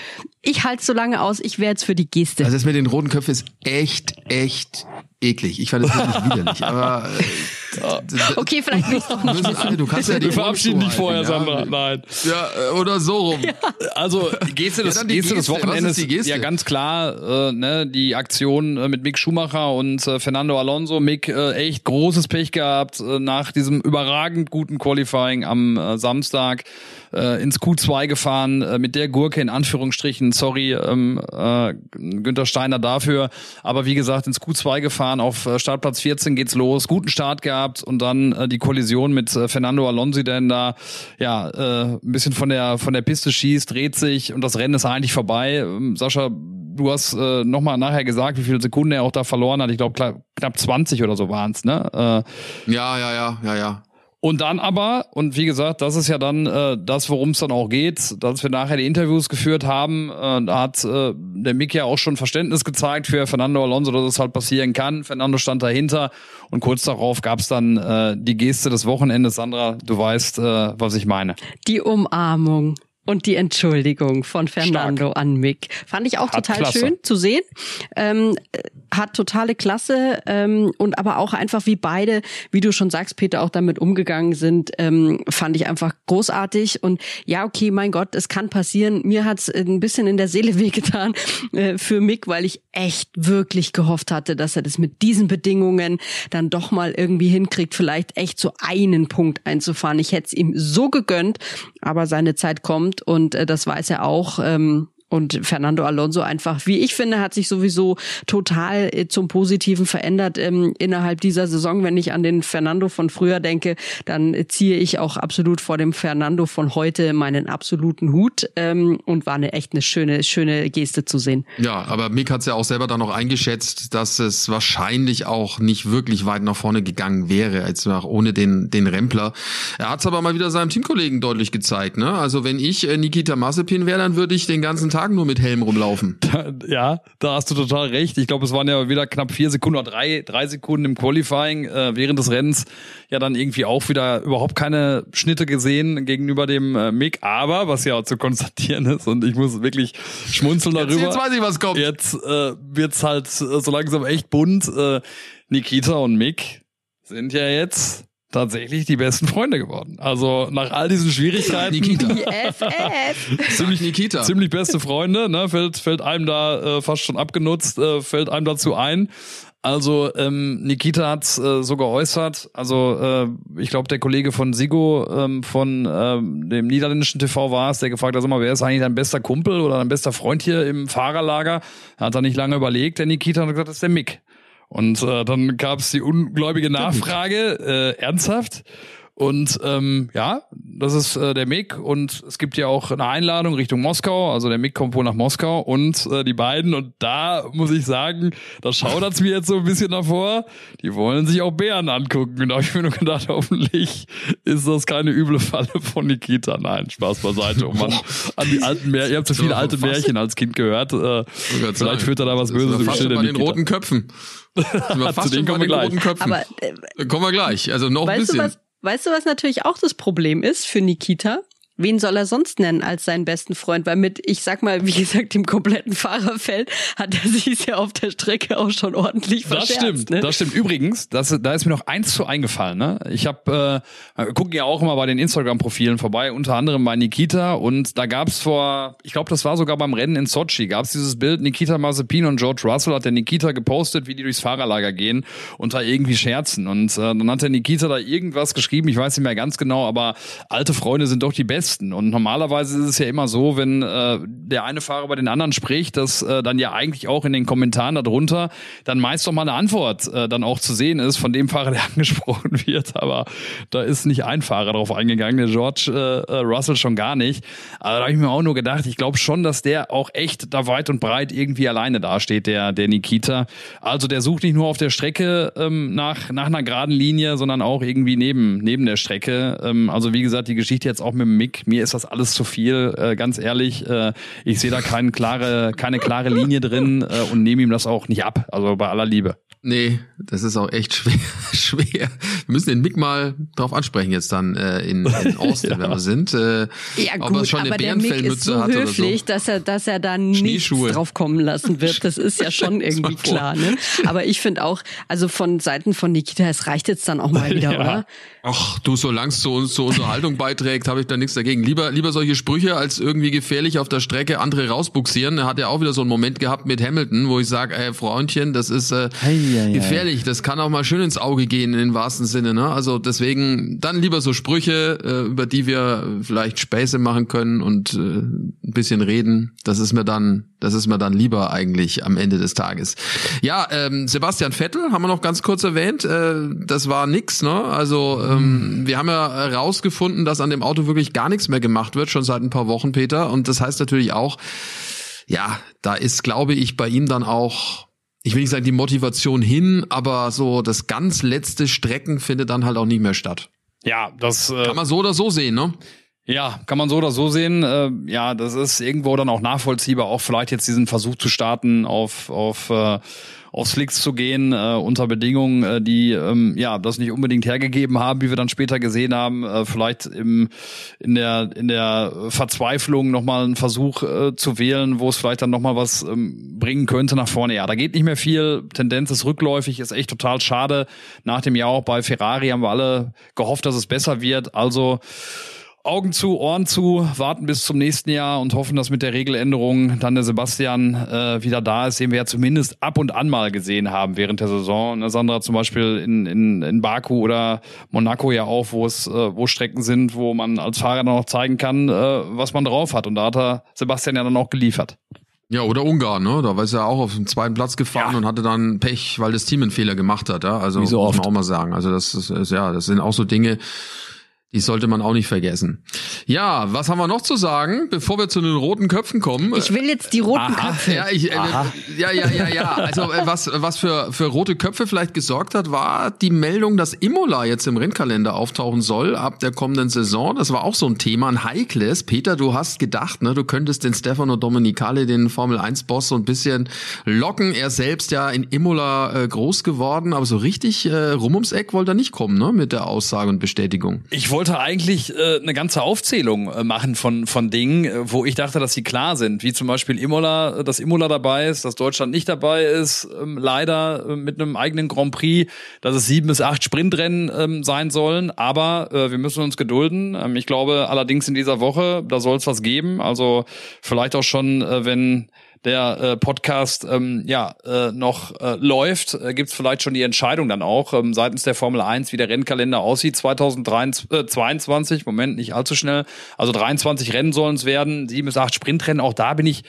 D: ich halte so lange aus. Ich wäre jetzt für die Geste.
A: Also das mit den roten Köpfen ist echt, echt eklig. Ich fand es wirklich widerlich. Aber
D: äh, okay, vielleicht nicht.
A: Du kannst ja die
C: Wir verabschieden dich vorher, Sandra. Nein.
A: Ja, äh, oder so rum. Ja.
C: Also Geste des, ja, Geste, Geste des Wochenendes. Geste? Ja, ganz klar. Äh, ne, die Aktion äh, mit Mick Schumacher und äh, Fernando Alonso. Mick äh, echt großes Pech gehabt äh, nach diesem überragend guten Qualifying am äh, Samstag äh, ins Q2 gefahren äh, mit der Gurke in Anführungsstrichen. Sorry, ähm, äh, Günther Steiner dafür. Aber wie gesagt, ins Q2 gefahren. Auf äh, Startplatz 14 geht's los. Guten Start gehabt und dann äh, die Kollision mit äh, Fernando Alonso, der da ja äh, ein bisschen von der von der Piste schießt, dreht sich und das Rennen ist eigentlich vorbei. Ähm, Sascha, du hast äh, nochmal nachher gesagt, wie viele Sekunden er auch da verloren hat. Ich glaube, knapp 20 oder so waren's, ne?
A: Äh, ja, ja, ja, ja, ja.
C: Und dann aber, und wie gesagt, das ist ja dann äh, das, worum es dann auch geht, dass wir nachher die Interviews geführt haben. Äh, da hat äh, der Mick ja auch schon Verständnis gezeigt für Fernando Alonso, dass es halt passieren kann. Fernando stand dahinter und kurz darauf gab es dann äh, die Geste des Wochenendes. Sandra, du weißt, äh, was ich meine.
D: Die Umarmung. Und die Entschuldigung von Fernando Stark. an Mick. Fand ich auch hat total Klasse. schön zu sehen. Ähm, hat totale Klasse ähm, und aber auch einfach wie beide, wie du schon sagst, Peter, auch damit umgegangen sind, ähm, fand ich einfach großartig. Und ja, okay, mein Gott, es kann passieren. Mir hat's ein bisschen in der Seele wehgetan äh, für Mick, weil ich echt wirklich gehofft hatte, dass er das mit diesen Bedingungen dann doch mal irgendwie hinkriegt, vielleicht echt so einen Punkt einzufahren. Ich hätte es ihm so gegönnt, aber seine Zeit kommt und äh, das weiß er auch. Ähm, und Fernando Alonso einfach, wie ich finde, hat sich sowieso total äh, zum Positiven verändert ähm, innerhalb dieser Saison. Wenn ich an den Fernando von früher denke, dann ziehe ich auch absolut vor dem Fernando von heute meinen absoluten Hut ähm, und war eine echt eine schöne, schöne Geste zu sehen.
A: Ja, aber Mick hat es ja auch selber dann noch eingeschätzt, dass es wahrscheinlich auch nicht wirklich weit nach vorne gegangen wäre, als nach ohne den, den Rempler. Er hat es aber mal wieder seinem Teamkollegen deutlich gezeigt. Ne? Also wenn ich äh, Nikita Mazepin wäre, dann würde ich den ganzen Tag Tag nur mit Helm rumlaufen.
C: ja, da hast du total recht. Ich glaube, es waren ja wieder knapp vier Sekunden oder drei, drei Sekunden im Qualifying äh, während des Rennens. Ja, dann irgendwie auch wieder überhaupt keine Schnitte gesehen gegenüber dem äh, Mick. Aber was ja auch zu konstatieren ist, und ich muss wirklich schmunzeln darüber. Jetzt,
A: jetzt weiß ich, was kommt.
C: Jetzt äh, wird's halt äh, so langsam echt bunt. Äh, Nikita und Mick sind ja jetzt tatsächlich die besten Freunde geworden. Also nach all diesen Schwierigkeiten.
A: Nikita.
C: ziemlich Nikita. Ziemlich beste Freunde, ne? Fällt, fällt einem da äh, fast schon abgenutzt, äh, fällt einem dazu ein. Also ähm, Nikita hat äh, so geäußert, also äh, ich glaube der Kollege von Sigo ähm, von ähm, dem niederländischen TV war es, der gefragt hat, sag mal, wer ist eigentlich dein bester Kumpel oder dein bester Freund hier im Fahrerlager? Hat er nicht lange überlegt, der Nikita hat gesagt, das ist der Mick. Und äh, dann gab es die ungläubige Nachfrage, äh, ernsthaft. Und ähm, ja, das ist äh, der Mick und es gibt ja auch eine Einladung Richtung Moskau. Also der Mick kommt wohl nach Moskau und äh, die beiden. Und da muss ich sagen, da schaudert's mir jetzt so ein bisschen davor. Die wollen sich auch Bären angucken. Und da habe ich mir nur gedacht, hoffentlich ist das keine üble Falle von Nikita. Nein, Spaß beiseite. Und man an die alten Märchen, ihr habt so viele alte Märchen als Kind gehört. Äh, vielleicht führt er da was Böses
A: im Schild. Bei den roten Köpfen.
C: Zu denen kommen wir gleich.
A: Aber, äh, kommen wir gleich. Also noch ein bisschen.
D: Weißt du, was natürlich auch das Problem ist für Nikita? Wen soll er sonst nennen als seinen besten Freund? Weil mit, ich sag mal, wie gesagt, dem kompletten Fahrerfeld hat er sich ja auf der Strecke auch schon ordentlich
C: das
D: verscherzt.
C: Stimmt, ne? Das stimmt. Übrigens, das, da ist mir noch eins zu eingefallen. Ne? Ich habe, äh, gucken ja auch immer bei den Instagram-Profilen vorbei, unter anderem bei Nikita. Und da gab's vor, ich glaube, das war sogar beim Rennen in Sochi, gab's dieses Bild, Nikita Mazepin und George Russell hat der Nikita gepostet, wie die durchs Fahrerlager gehen und da irgendwie scherzen. Und äh, dann hat der Nikita da irgendwas geschrieben, ich weiß nicht mehr ganz genau, aber alte Freunde sind doch die besten besten. Und normalerweise ist es ja immer so, wenn äh, der eine Fahrer bei den anderen spricht, dass äh, dann ja eigentlich auch in den Kommentaren darunter dann meist doch mal eine Antwort äh, dann auch zu sehen ist von dem Fahrer, der angesprochen wird. Aber da ist nicht ein Fahrer drauf eingegangen, der George äh, äh Russell schon gar nicht. Aber da habe ich mir auch nur gedacht, ich glaube schon, dass der auch echt da weit und breit irgendwie alleine dasteht, der, der Nikita. Also der sucht nicht nur auf der Strecke ähm, nach, nach einer geraden Linie, sondern auch irgendwie neben, neben der Strecke. Ähm, also wie gesagt, die Geschichte jetzt auch mit dem Mick mir ist das alles zu viel, äh, ganz ehrlich. Äh, ich sehe da keine klare, keine klare Linie drin äh, und nehme ihm das auch nicht ab. Also bei aller Liebe.
A: Nee, das ist auch echt schwer. schwer. Wir müssen den Mick mal drauf ansprechen jetzt dann äh, in, in Austin, ja. wenn wir sind. Äh,
D: ja gut, ob er schon aber der Mick ist so höflich, so. dass er, dass er da nichts drauf kommen lassen wird. Das ist ja schon irgendwie klar. Ne? Aber ich finde auch, also von Seiten von Nikita, es reicht jetzt dann auch mal wieder, ja. oder?
A: Ach, du, solange es zu uns zur Unterhaltung beiträgt, habe ich da nichts dagegen. Lieber, lieber solche Sprüche als irgendwie gefährlich auf der Strecke andere rausbuxieren. Er hat ja auch wieder so einen Moment gehabt mit Hamilton, wo ich sage, ey, Freundchen, das ist äh, hey, ja, gefährlich. Das kann auch mal schön ins Auge gehen, in den wahrsten Sinne. Ne? Also deswegen dann lieber so Sprüche, äh, über die wir vielleicht Späße machen können und äh, ein bisschen reden. Das ist mir dann, das ist mir dann lieber eigentlich am Ende des Tages. Ja, ähm, Sebastian Vettel haben wir noch ganz kurz erwähnt. Äh, das war nix, ne? Also ähm, wir haben ja herausgefunden, dass an dem Auto wirklich gar nichts mehr gemacht wird, schon seit ein paar Wochen, Peter. Und das heißt natürlich auch, ja, da ist, glaube ich, bei ihm dann auch, ich will nicht sagen die Motivation hin, aber so das ganz letzte Strecken findet dann halt auch nicht mehr statt.
C: Ja, das
A: äh, kann man so oder so sehen, ne?
C: Ja, kann man so oder so sehen. Äh, ja, das ist irgendwo dann auch nachvollziehbar, auch vielleicht jetzt diesen Versuch zu starten, auf, auf, äh, auf Slicks zu gehen, äh, unter Bedingungen, äh, die ähm, ja das nicht unbedingt hergegeben haben, wie wir dann später gesehen haben. Äh, vielleicht im, in, der, in der Verzweiflung nochmal einen Versuch äh, zu wählen, wo es vielleicht dann nochmal was ähm, bringen könnte nach vorne. Ja, da geht nicht mehr viel. Tendenz ist rückläufig, ist echt total schade. Nach dem Jahr auch bei Ferrari haben wir alle gehofft, dass es besser wird. Also Augen zu, Ohren zu, warten bis zum nächsten Jahr und hoffen, dass mit der Regeländerung dann der Sebastian äh, wieder da ist, den wir ja zumindest ab und an mal gesehen haben während der Saison. Ne, Sandra zum Beispiel in, in, in Baku oder Monaco ja auch, wo es äh, wo Strecken sind, wo man als Fahrer dann noch zeigen kann, äh, was man drauf hat. Und da hat er Sebastian ja dann auch geliefert.
A: Ja, oder Ungarn, ne? Da war er auch auf dem zweiten Platz gefahren ja. und hatte dann Pech, weil das Team einen Fehler gemacht hat, ja. Also
C: Wie so
A: muss man auch mal sagen. Also das ist, ist ja, das sind auch so Dinge, die sollte man auch nicht vergessen. Ja, was haben wir noch zu sagen, bevor wir zu den roten Köpfen kommen?
D: Ich will jetzt die roten Aha, Köpfe.
A: Ja, ich, äh, ja, ja, ja, ja. Also äh, was, was für, für rote Köpfe vielleicht gesorgt hat, war die Meldung, dass Imola jetzt im Rennkalender auftauchen soll ab der kommenden Saison. Das war auch so ein Thema, ein heikles. Peter, du hast gedacht, ne, du könntest den Stefano Domenicali, den Formel 1 Boss, so ein bisschen locken. Er selbst ja in Imola äh, groß geworden, aber so richtig äh, rum ums Eck wollte er nicht kommen, ne, mit der Aussage und Bestätigung.
C: Ich wollte eigentlich äh, eine ganze Aufzählung äh, machen von, von Dingen, äh, wo ich dachte, dass sie klar sind. Wie zum Beispiel Imola, dass Imola dabei ist, dass Deutschland nicht dabei ist, ähm, leider äh, mit einem eigenen Grand Prix, dass es sieben bis acht Sprintrennen ähm, sein sollen. Aber äh, wir müssen uns gedulden. Ähm, ich glaube allerdings in dieser Woche, da soll es was geben. Also vielleicht auch schon, äh, wenn der äh, Podcast ähm, ja äh, noch äh, läuft, äh, gibt es vielleicht schon die Entscheidung dann auch ähm, seitens der Formel 1, wie der Rennkalender aussieht 2022. Moment, nicht allzu schnell. Also 23 Rennen sollen es werden, sieben bis acht Sprintrennen. Auch da bin ich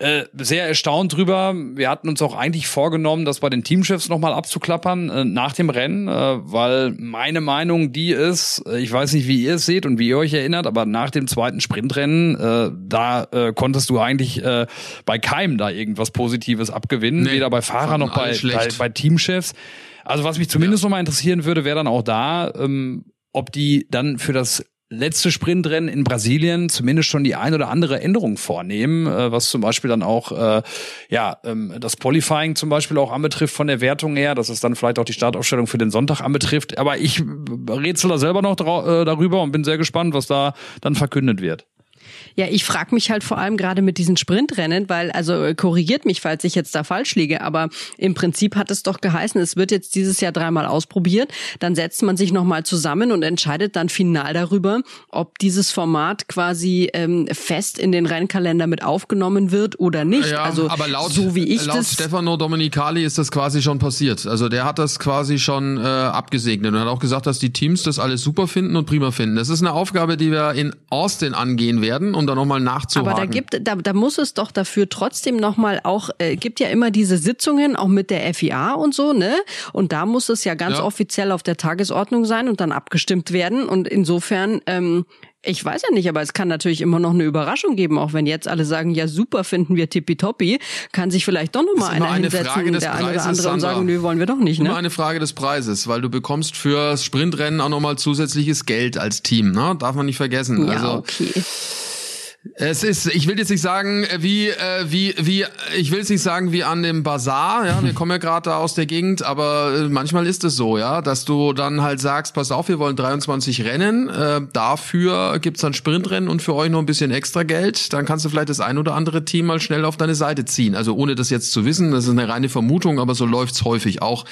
C: äh, sehr erstaunt drüber. Wir hatten uns auch eigentlich vorgenommen, das bei den Teamchefs nochmal abzuklappern äh, nach dem Rennen, äh, weil meine Meinung die ist, äh, ich weiß nicht, wie ihr es seht und wie ihr euch erinnert, aber nach dem zweiten Sprintrennen, äh, da konntest du eigentlich bei keinem da irgendwas Positives abgewinnen, nee, weder bei Fahrer noch bei, bei, bei, Teamchefs. Also was mich zumindest ja. nochmal interessieren würde, wäre dann auch da, ähm, ob die dann für das letzte Sprintrennen in Brasilien zumindest schon die ein oder andere Änderung vornehmen, äh, was zum Beispiel dann auch äh, ja ähm, das Qualifying zum Beispiel auch anbetrifft von der Wertung her, dass es dann vielleicht auch die Startaufstellung für den Sonntag anbetrifft. Aber ich rätsel da selber noch äh, darüber und bin sehr gespannt, was da dann verkündet wird.
D: Ja, ich frage mich halt vor allem gerade mit diesen Sprintrennen, weil, also äh, korrigiert mich, falls ich jetzt da falsch liege, aber im Prinzip hat es doch geheißen, es wird jetzt dieses Jahr dreimal ausprobiert, dann setzt man sich nochmal zusammen und entscheidet dann final darüber, ob dieses Format quasi ähm, fest in den Rennkalender mit aufgenommen wird oder nicht.
A: Ja, also aber laut, so wie ich laut das Stefano Domenicali ist das quasi schon passiert. Also der hat das quasi schon äh, abgesegnet und hat auch gesagt, dass die Teams das alles super finden und prima finden. Das ist eine Aufgabe, die wir in Austin angehen werden um da nochmal nachzuhaken.
D: Aber da gibt, da, da muss es doch dafür trotzdem nochmal auch, äh, gibt ja immer diese Sitzungen, auch mit der FIA und so, ne? Und da muss es ja ganz ja. offiziell auf der Tagesordnung sein und dann abgestimmt werden. Und insofern, ähm, ich weiß ja nicht, aber es kann natürlich immer noch eine Überraschung geben, auch wenn jetzt alle sagen, ja super, finden wir tippitoppi, kann sich vielleicht doch noch mal einer eine hinsetzen, der eine oder andere und sagen, nö, wollen wir doch nicht. Ne?
A: Immer eine Frage des Preises, weil du bekommst fürs Sprintrennen auch nochmal zusätzliches Geld als Team, ne? Darf man nicht vergessen.
D: Ja,
A: also,
D: okay.
A: Es ist, ich will jetzt nicht sagen, wie, äh, wie, wie, ich will jetzt nicht sagen wie an dem Bazar, ja, wir kommen ja gerade da aus der Gegend, aber äh, manchmal ist es so, ja, dass du dann halt sagst, pass auf, wir wollen 23 Rennen, äh, dafür gibt's dann Sprintrennen und für euch noch ein bisschen extra Geld, dann kannst du vielleicht das ein oder andere Team mal schnell auf deine Seite ziehen. Also ohne das jetzt zu wissen, das ist eine reine Vermutung, aber so läuft's häufig auch,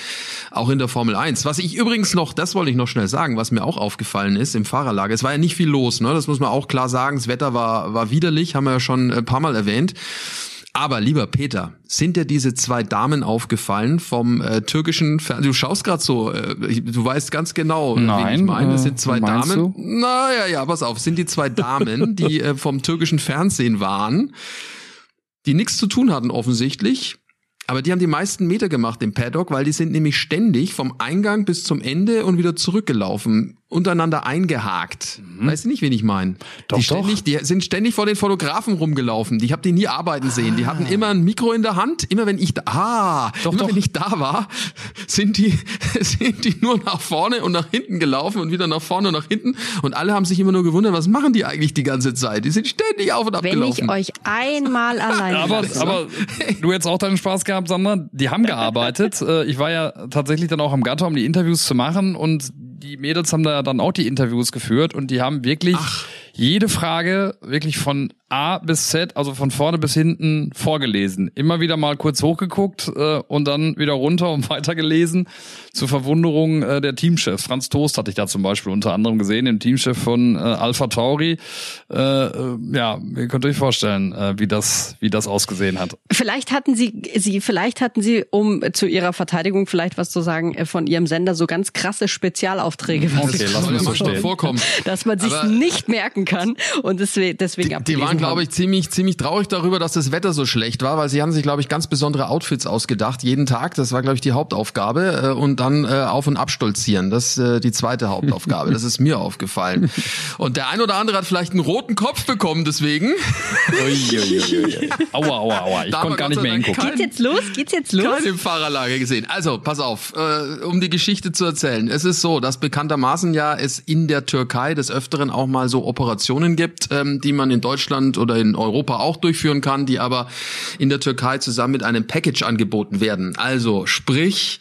A: auch in der Formel 1. Was ich übrigens noch, das wollte ich noch schnell sagen, was mir auch aufgefallen ist im Fahrerlager, es war ja nicht viel los, ne, das muss man auch klar sagen, das Wetter war, war widerlich, haben wir ja schon ein paar Mal erwähnt. Aber lieber Peter, sind dir diese zwei Damen aufgefallen vom äh, türkischen Fernsehen? Du schaust gerade so, äh, du weißt ganz genau,
C: Nein, wen ich
A: meine. Das sind zwei Damen. Du? Naja, ja, pass auf, sind die zwei Damen, die äh, vom türkischen Fernsehen waren, die nichts zu tun hatten offensichtlich. Aber die haben die meisten Meter gemacht im Paddock, weil die sind nämlich ständig vom Eingang bis zum Ende und wieder zurückgelaufen untereinander eingehakt. Mhm. Weißt du nicht, wen ich meine?
C: Doch,
A: die, ständig, die sind ständig vor den Fotografen rumgelaufen. Die habe die nie arbeiten sehen. Die hatten immer ein Mikro in der Hand. Immer wenn ich da, ah, doch, immer doch. wenn ich da war, sind die, sind die nur nach vorne und nach hinten gelaufen und wieder nach vorne und nach hinten. Und alle haben sich immer nur gewundert, was machen die eigentlich die ganze Zeit? Die sind ständig auf und ab
D: Wenn ich euch einmal allein
C: aber, aber du hättest auch deinen Spaß gehabt, Sandra. Die haben gearbeitet. Äh, ich war ja tatsächlich dann auch am Gatter, um die Interviews zu machen und die Mädels haben da dann auch die Interviews geführt und die haben wirklich Ach. Jede Frage wirklich von A bis Z, also von vorne bis hinten vorgelesen. Immer wieder mal kurz hochgeguckt äh, und dann wieder runter und weitergelesen. Zur Verwunderung äh, der Teamchefs. Franz Toast hatte ich da zum Beispiel unter anderem gesehen, den Teamchef von äh, Alpha Tauri. Äh, äh, ja, ihr könnt euch vorstellen, äh, wie das, wie das ausgesehen hat.
D: Vielleicht hatten sie, sie, vielleicht hatten sie, um zu ihrer Verteidigung vielleicht was zu sagen, äh, von ihrem Sender so ganz krasse Spezialaufträge,
A: was okay, lass mich so stehen. vorkommen.
D: dass man sich nicht merken kann und deswegen, deswegen
A: die, die waren, glaube ich, ziemlich, ziemlich traurig darüber, dass das Wetter so schlecht war, weil sie haben sich, glaube ich, ganz besondere Outfits ausgedacht, jeden Tag. Das war, glaube ich, die Hauptaufgabe. Äh, und dann äh, auf- und abstolzieren. Das ist äh, die zweite Hauptaufgabe. Das ist mir aufgefallen. Und der ein oder andere hat vielleicht einen roten Kopf bekommen, deswegen.
C: Uiuiui. Aua, aua, aua. Ich konnte gar nicht mehr hingucken.
D: Geht's jetzt los? Geht's jetzt los?
A: Keine Fahrerlage gesehen. Also, pass auf, äh, um die Geschichte zu erzählen. Es ist so, dass bekanntermaßen ja es in der Türkei des Öfteren auch mal so Operationen gibt, ähm, die man in Deutschland oder in in Europa auch durchführen kann, die aber in der Türkei zusammen mit einem Package angeboten werden. Also sprich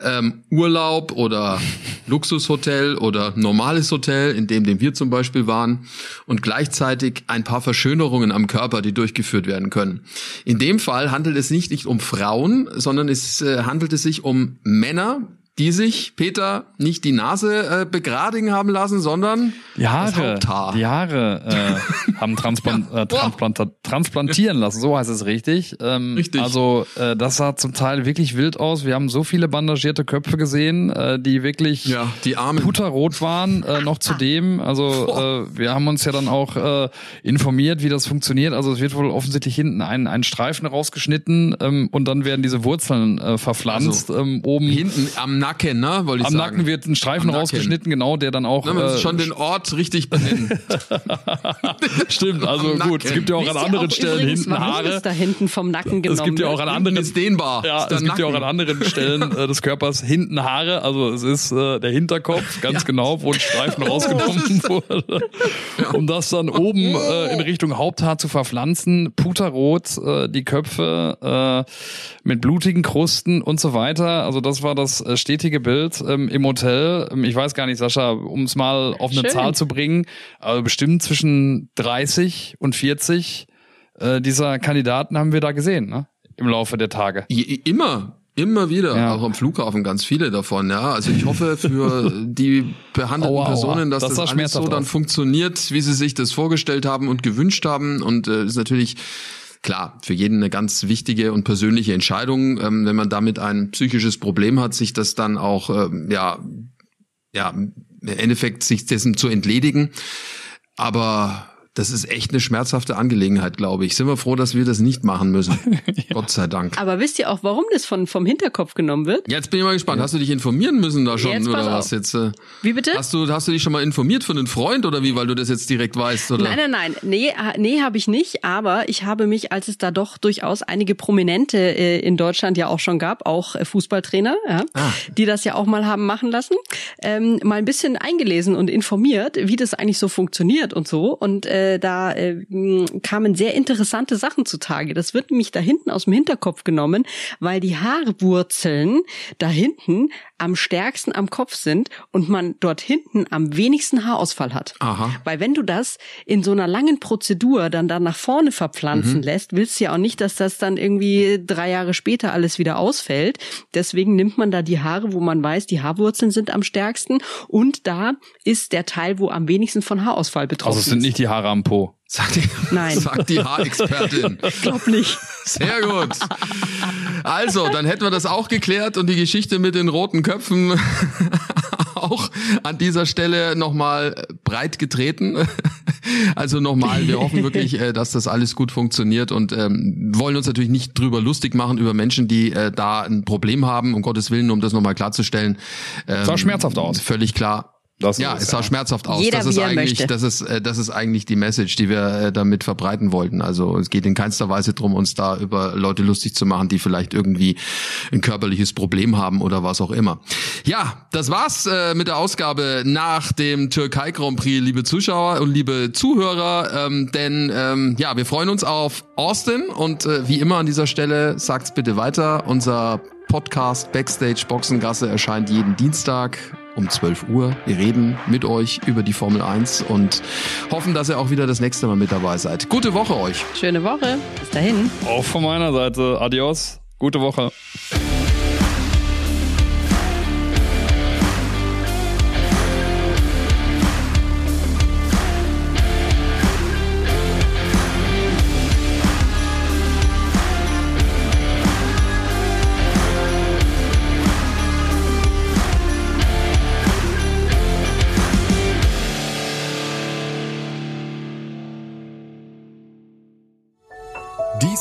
A: ähm, Urlaub oder Luxushotel oder normales Hotel, in dem, dem wir zum Beispiel waren, und gleichzeitig ein paar Verschönerungen am Körper, die durchgeführt werden können. In dem Fall handelt es nicht, nicht um Frauen, sondern es äh, handelt es sich um Männer, die sich, Peter, nicht die Nase äh, begradigen haben lassen, sondern
C: die Haare. Die Haare äh, haben transplant, ja. äh, transplant, transplantieren lassen, so heißt es richtig. Ähm, richtig. Also äh, das sah zum Teil wirklich wild aus. Wir haben so viele bandagierte Köpfe gesehen, äh, die wirklich
A: ja, die Arme
C: puterrot waren, äh, noch zudem. Also äh, wir haben uns ja dann auch äh, informiert, wie das funktioniert. Also es wird wohl offensichtlich hinten ein, ein Streifen rausgeschnitten ähm, und dann werden diese Wurzeln äh, verpflanzt also, ähm, oben.
A: Hinten am Nacken, ne? Wollte ich
C: Am
A: sagen.
C: Nacken wird ein Streifen rausgeschnitten, genau, der dann auch.
A: Na, man äh, schon den Ort richtig benennen.
C: Stimmt, also gut. Es gibt ja auch an anderen Stellen hinten Haare.
D: da hinten vom Nacken genommen.
C: Es gibt ja auch an anderen.
A: Ist dehnbar.
C: Ja,
A: ist
C: es gibt
A: Nacken.
C: ja auch an anderen Stellen äh, des Körpers hinten Haare. Also es ist äh, der Hinterkopf, ganz ja. genau, wo ein Streifen rausgenommen wurde. Ja. Um das dann oben äh, in Richtung Haupthaar zu verpflanzen. Puterrot, äh, die Köpfe äh, mit blutigen Krusten und so weiter. Also das war das äh, stetige Bild ähm, im Hotel. Ähm, ich weiß gar nicht, Sascha, um es mal auf eine Schön. Zahl zu bringen, aber bestimmt zwischen 30 und 40 äh, dieser Kandidaten haben wir da gesehen, ne? Im Laufe der Tage.
A: Immer, Immer wieder, ja. auch am Flughafen ganz viele davon, ja. Also ich hoffe für die behandelten aua, Personen, dass das, das alles so dann funktioniert, wie sie sich das vorgestellt haben und gewünscht haben. Und äh, ist natürlich klar, für jeden eine ganz wichtige und persönliche Entscheidung, ähm, wenn man damit ein psychisches Problem hat, sich das dann auch, ähm, ja, ja, im Endeffekt sich dessen zu entledigen. Aber das ist echt eine schmerzhafte Angelegenheit, glaube ich. Sind wir froh, dass wir das nicht machen müssen. ja. Gott sei Dank.
D: Aber wisst ihr auch, warum das von, vom Hinterkopf genommen wird?
A: Jetzt bin ich mal gespannt. Ja. Hast du dich informieren müssen da schon jetzt oder was jetzt? Äh,
D: wie bitte?
A: Hast du, hast du dich schon mal informiert von einem Freund oder wie, weil du das jetzt direkt weißt? Oder?
D: Nein, nein, nein. Nee, nee habe ich nicht. Aber ich habe mich, als es da doch durchaus einige Prominente äh, in Deutschland ja auch schon gab, auch äh, Fußballtrainer, ja, ah. die das ja auch mal haben machen lassen, ähm, mal ein bisschen eingelesen und informiert, wie das eigentlich so funktioniert und so. Und äh, da äh, kamen sehr interessante Sachen zutage. Das wird nämlich da hinten aus dem Hinterkopf genommen, weil die Haarwurzeln da hinten am stärksten am Kopf sind und man dort hinten am wenigsten Haarausfall hat.
A: Aha.
D: Weil wenn du das in so einer langen Prozedur dann da nach vorne verpflanzen mhm. lässt, willst du ja auch nicht, dass das dann irgendwie drei Jahre später alles wieder ausfällt. Deswegen nimmt man da die Haare, wo man weiß, die Haarwurzeln sind am stärksten und da ist der Teil, wo am wenigsten von Haarausfall betroffen ist.
C: Also es sind nicht die Haare am Po.
A: Sagt die,
D: Nein.
A: sagt die Haarexpertin.
D: Ich glaub nicht.
A: Sehr gut. Also, dann hätten wir das auch geklärt und die Geschichte mit den roten Köpfen auch an dieser Stelle nochmal breit getreten. Also nochmal, wir hoffen wirklich, äh, dass das alles gut funktioniert und ähm, wollen uns natürlich nicht drüber lustig machen über Menschen, die äh, da ein Problem haben, um Gottes Willen, um das nochmal klarzustellen.
C: Ähm, sah schmerzhaft aus.
A: Völlig klar Das ja, es sah ja. schmerzhaft aus.
D: Jeder,
A: das ist eigentlich,
D: möchte.
A: das ist, äh, das ist eigentlich die Message, die wir äh, damit verbreiten wollten. Also es geht in keinster Weise drum, uns da über Leute lustig zu machen, die vielleicht irgendwie ein körperliches Problem haben oder was auch immer. Ja, das war's äh, mit der Ausgabe nach dem Türkei Grand Prix, liebe Zuschauer und liebe Zuhörer. Ähm, denn ähm, ja, wir freuen uns auf Austin und äh, wie immer an dieser Stelle sagt's bitte weiter. Unser Podcast Backstage Boxengasse erscheint jeden Dienstag um 12 Uhr. Wir reden mit euch über die Formel 1 und hoffen, dass ihr auch wieder das nächste Mal mit dabei seid. Gute Woche euch.
D: Schöne Woche. Bis dahin.
C: Auch von meiner Seite. Adios. Gute Woche.